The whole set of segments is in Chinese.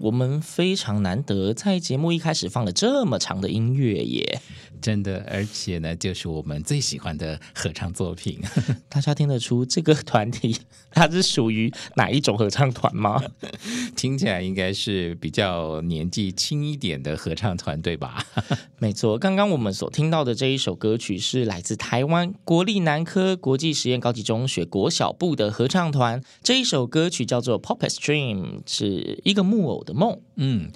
我们非常难得在节目一开始放了这么长的音乐耶，真的，而且呢，就是我们最喜欢的合唱作品。大家听得出这个团体它是属于哪一种合唱团吗？听起来应该是比较年纪轻一点的合唱团，队吧？没错，刚刚我们所听到的这一首歌曲是来自台湾国立南科国际实验高级中学国小部的合唱团。这一首歌曲叫做《Puppet's Dream》，是一个木偶的梦。嗯，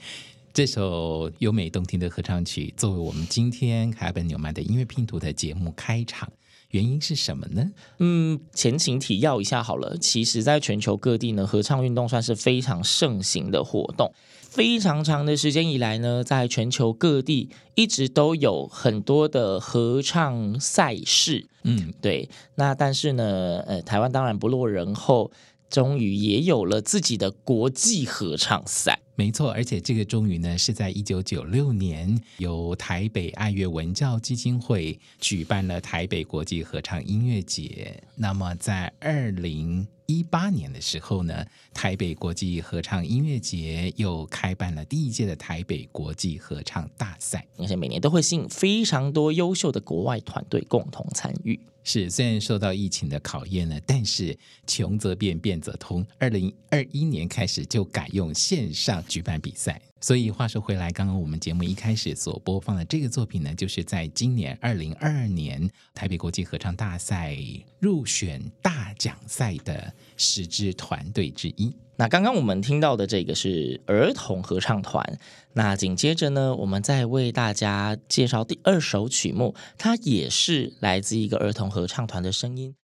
这首优美动听的合唱曲，作为我们今天凯尔本纽曼的音乐拼图的节目开场，原因是什么呢？嗯，前情提要一下好了。其实，在全球各地呢，合唱运动算是非常盛行的活动。非常长的时间以来呢，在全球各地一直都有很多的合唱赛事。嗯，对。那但是呢，呃，台湾当然不落人后，终于也有了自己的国际合唱赛。没错，而且这个终于呢，是在一九九六年由台北爱乐文教基金会举办了台北国际合唱音乐节。那么在二零一八年的时候呢，台北国际合唱音乐节又开办了第一届的台北国际合唱大赛，而且每年都会吸引非常多优秀的国外团队共同参与。是，虽然受到疫情的考验呢，但是穷则变，变则通。二零二一年开始就改用线上举办比赛。所以话说回来，刚刚我们节目一开始所播放的这个作品呢，就是在今年二零二二年台北国际合唱大赛入选大奖赛的十支团队之一。那刚刚我们听到的这个是儿童合唱团。那紧接着呢，我们再为大家介绍第二首曲目，它也是来自一个儿童合唱团的声音。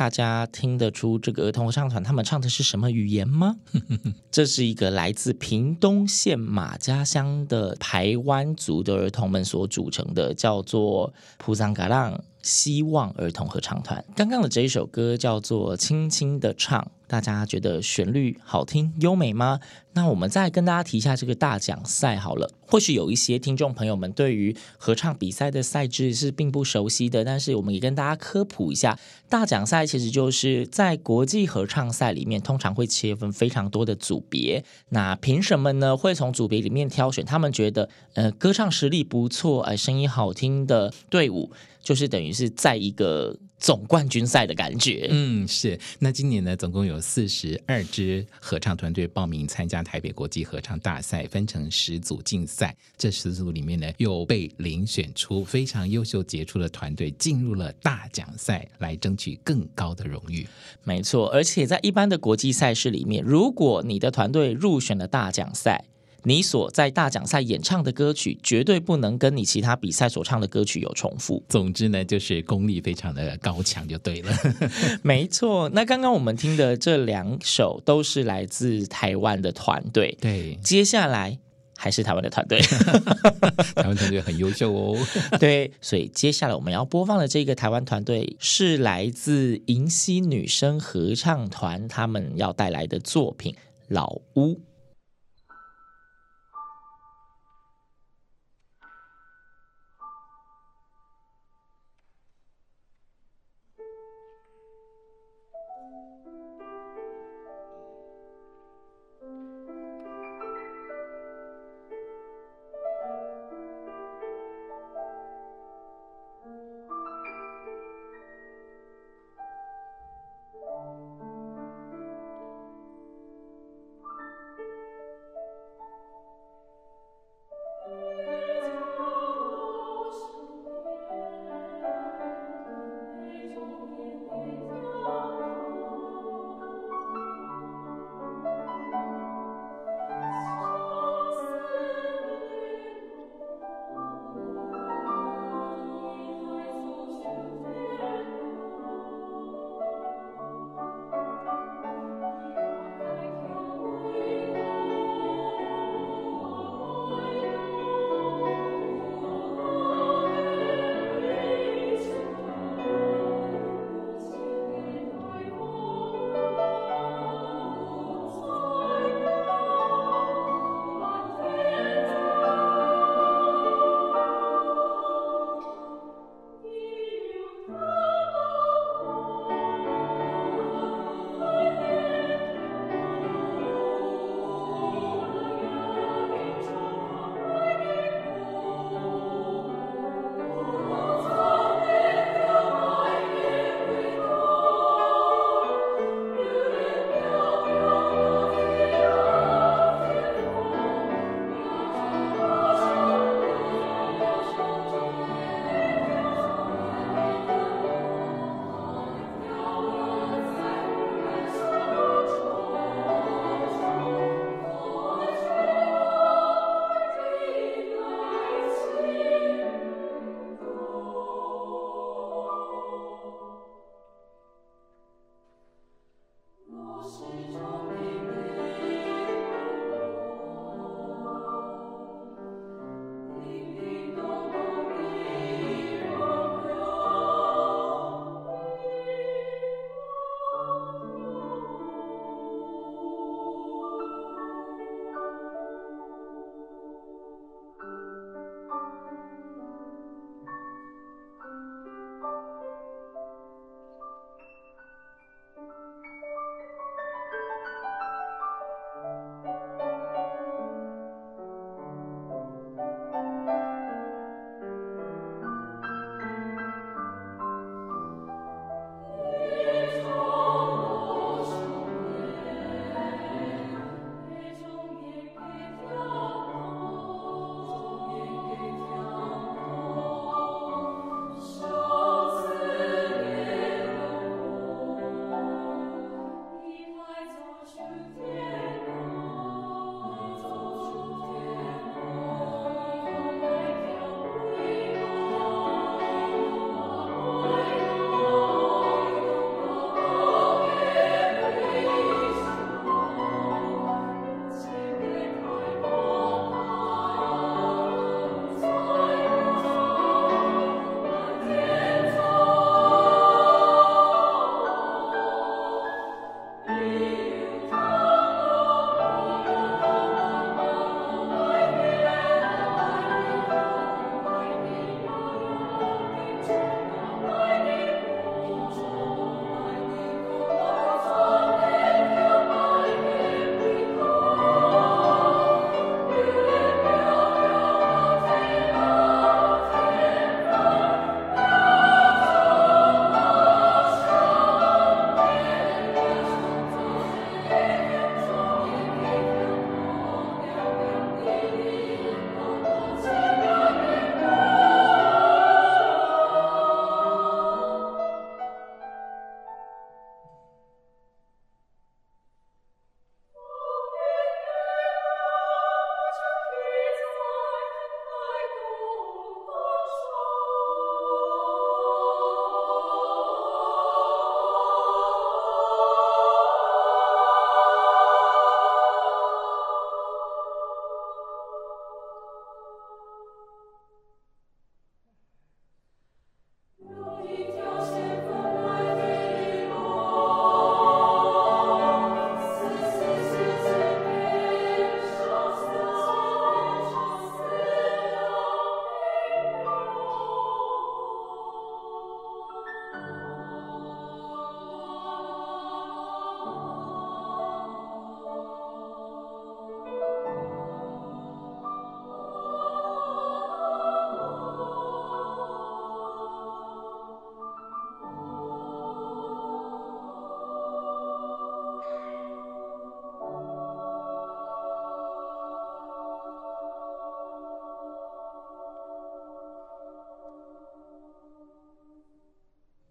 大家听得出这个儿童合唱团他们唱的是什么语言吗？这是一个来自屏东县马家乡的台湾族的儿童们所组成的，叫做普桑嘎浪希望儿童合唱团。刚刚的这一首歌叫做《轻轻的唱》。大家觉得旋律好听优美吗？那我们再跟大家提一下这个大奖赛好了。或许有一些听众朋友们对于合唱比赛的赛制是并不熟悉的，但是我们也跟大家科普一下，大奖赛其实就是在国际合唱赛里面，通常会切分非常多的组别。那评审们呢，会从组别里面挑选他们觉得呃歌唱实力不错、呃声音好听的队伍，就是等于是在一个。总冠军赛的感觉，嗯，是。那今年呢，总共有四十二支合唱团队报名参加台北国际合唱大赛，分成十组竞赛。这十组里面呢，又被遴选出非常优秀杰出的团队，进入了大奖赛，来争取更高的荣誉。没错，而且在一般的国际赛事里面，如果你的团队入选了大奖赛，你所在大奖赛演唱的歌曲绝对不能跟你其他比赛所唱的歌曲有重复。总之呢，就是功力非常的高强就对了。没错，那刚刚我们听的这两首都是来自台湾的团队。对，接下来还是台湾的团队。台湾团队很优秀哦。对，所以接下来我们要播放的这个台湾团队是来自银溪女生合唱团，他们要带来的作品《老屋》。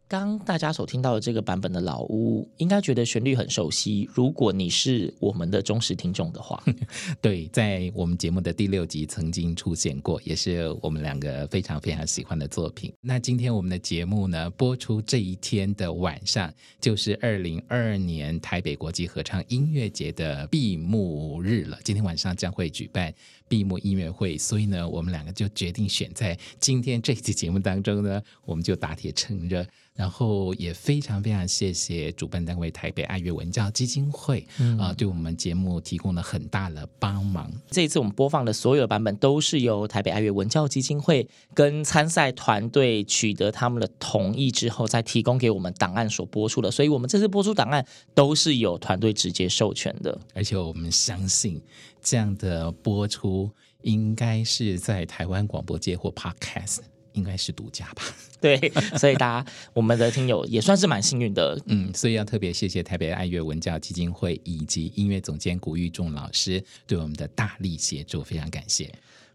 刚大家所听到的这个版本的老屋，应该觉得旋律很熟悉。如果你是我们的忠实听众的话，对，在我们节目的第六集曾经出现过，也是我们两个非常非常喜欢的作品。那今天我们的节目呢，播出这一天的晚上，就是二零二二年台北国际合唱音乐节的闭幕日了。今天晚上将会举办闭幕音乐会，所以呢，我们两个就决定选在今天这期节目当中呢，我们就打铁趁热。然后也非常非常谢谢主办单位台北爱乐文教基金会啊、嗯呃，对我们节目提供了很大的帮忙。这一次我们播放的所有版本都是由台北爱乐文教基金会跟参赛团队取得他们的同意之后，再提供给我们档案所播出的。所以，我们这次播出档案都是有团队直接授权的。而且，我们相信这样的播出应该是在台湾广播界或 Podcast。应该是独家吧，对，所以大家我们的听友也算是蛮幸运的，嗯，所以要特别谢谢台北爱乐文教基金会以及音乐总监古玉仲老师对我们的大力协助，非常感谢。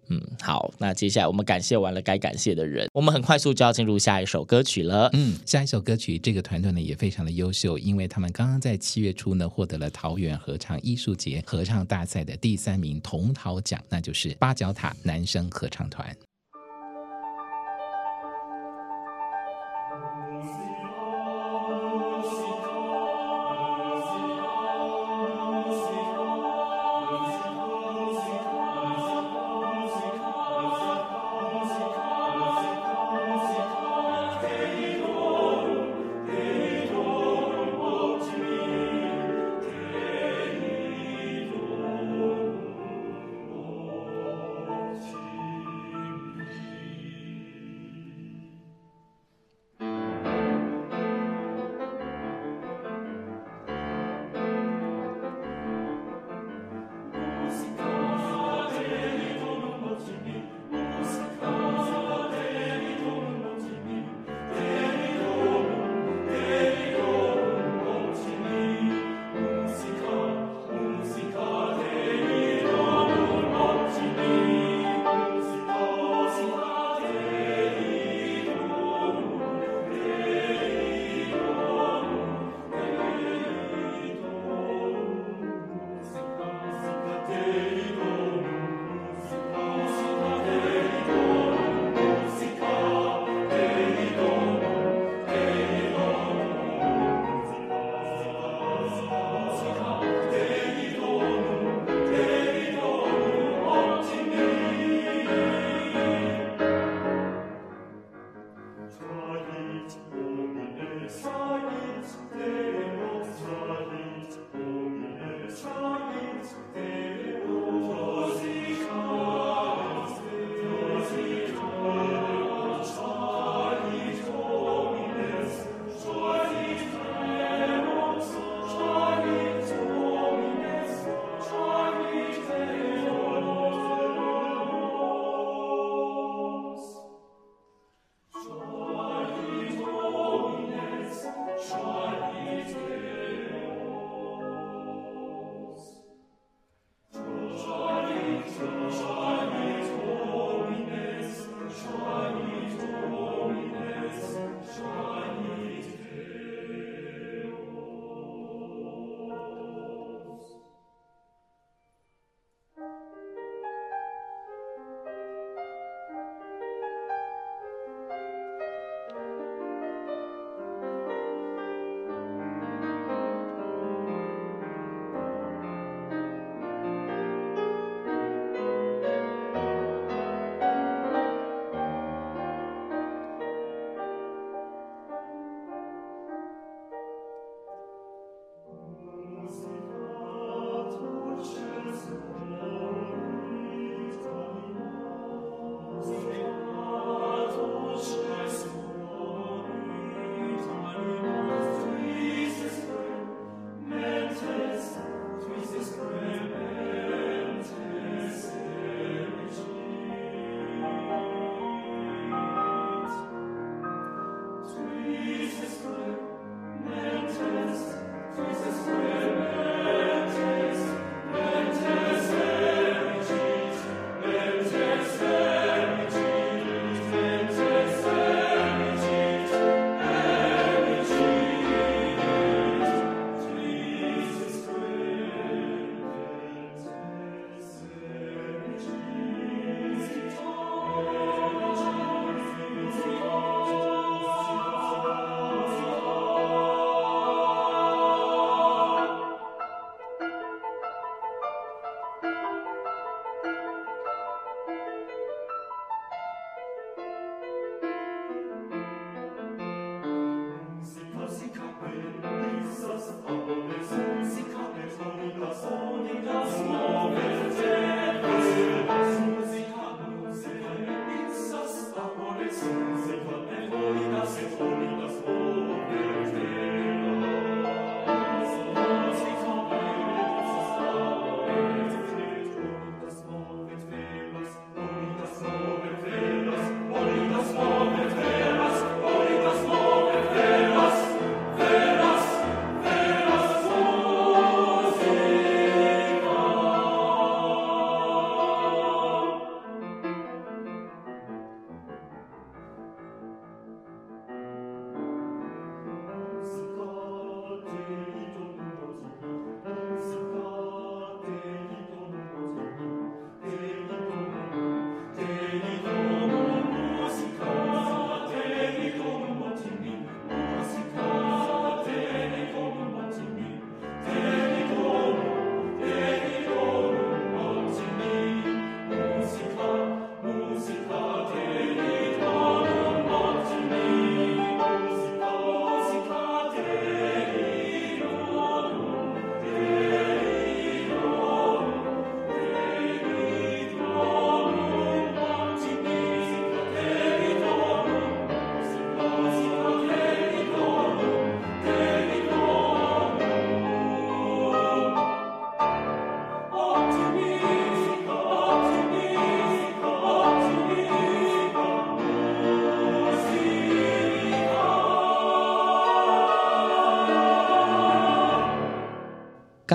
嗯，好，那接下来我们感谢完了该感谢的人，我们很快速就要进入下一首歌曲了。嗯，下一首歌曲这个团队呢也非常的优秀，因为他们刚刚在七月初呢获得了桃园合唱艺术节合唱大赛的第三名铜桃奖，那就是八角塔男生合唱团。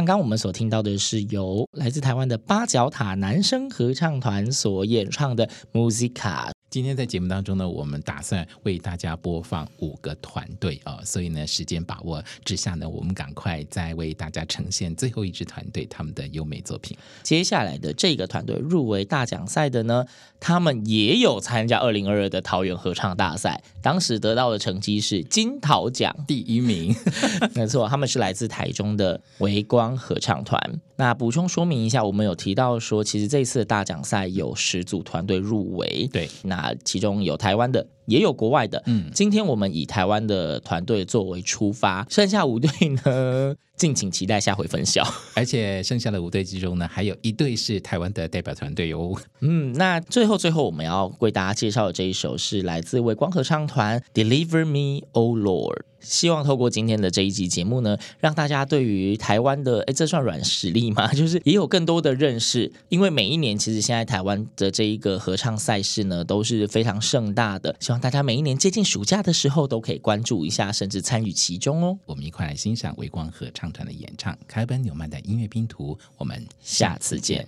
刚我们所听到的是由来自台湾的八角塔男声合唱团所演唱的《Musica》。今天在节目当中呢，我们打算为大家播放五个团队啊，所以呢，时间把握之下呢，我们赶快再为大家呈现最后一支团队他们的优美作品。接下来的这个团队入围大奖赛的呢，他们也有参加二零二二的桃园合唱大赛，当时得到的成绩是金桃奖第一名。没错，他们是来自台中的微光合唱团。那补充说明一下，我们有提到说，其实这次的大奖赛有十组团队入围，对，那。啊，其中有台湾的，也有国外的。嗯，今天我们以台湾的团队作为出发，剩下五队呢，敬请期待下回分晓。而且剩下的五队之中呢，还有一队是台湾的代表团队哟。嗯，那最后最后我们要为大家介绍的这一首是来自微光合唱团《Deliver Me, O Lord》。希望透过今天的这一集节目呢，让大家对于台湾的，哎，这算软实力吗？就是也有更多的认识。因为每一年其实现在台湾的这一个合唱赛事呢，都是非常盛大的。希望大家每一年接近暑假的时候都可以关注一下，甚至参与其中哦。我们一块来欣赏微光合唱团的演唱《开奔纽曼的音乐拼图》，我们下次见。